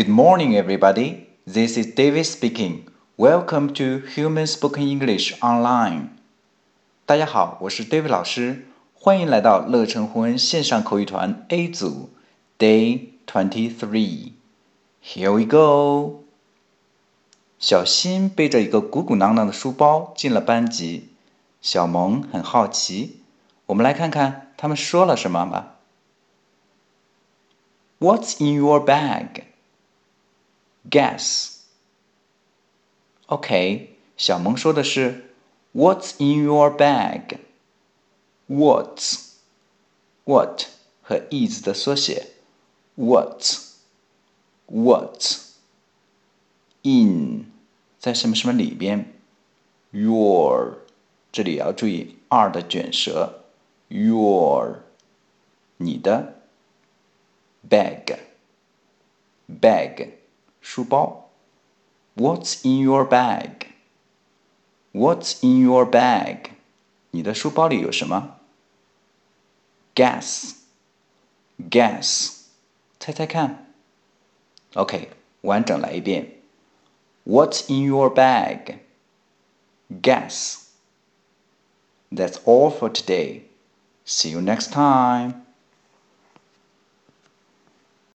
Good morning, everybody. This is David speaking. Welcome to Human Spoken English Online. 大家好，我是 David 老师，欢迎来到乐成魂线上口语团 A 组 Day Twenty Three. Here we go. 小新背着一个鼓鼓囊囊的书包进了班级，小萌很好奇。我们来看看他们说了什么吧。What's in your bag? Guess. OK，小萌说的是 What's in your bag? What's what 和 is 的缩写 What What in 在什么什么里边 Your 这里要注意 r 的卷舌 Your 你的 bag bag 书包。What's in your bag? What's in your bag? 你的书包里有什么？Guess, guess，猜猜看。OK，完整来一遍。What's in your bag? Guess. That's all for today. See you next time.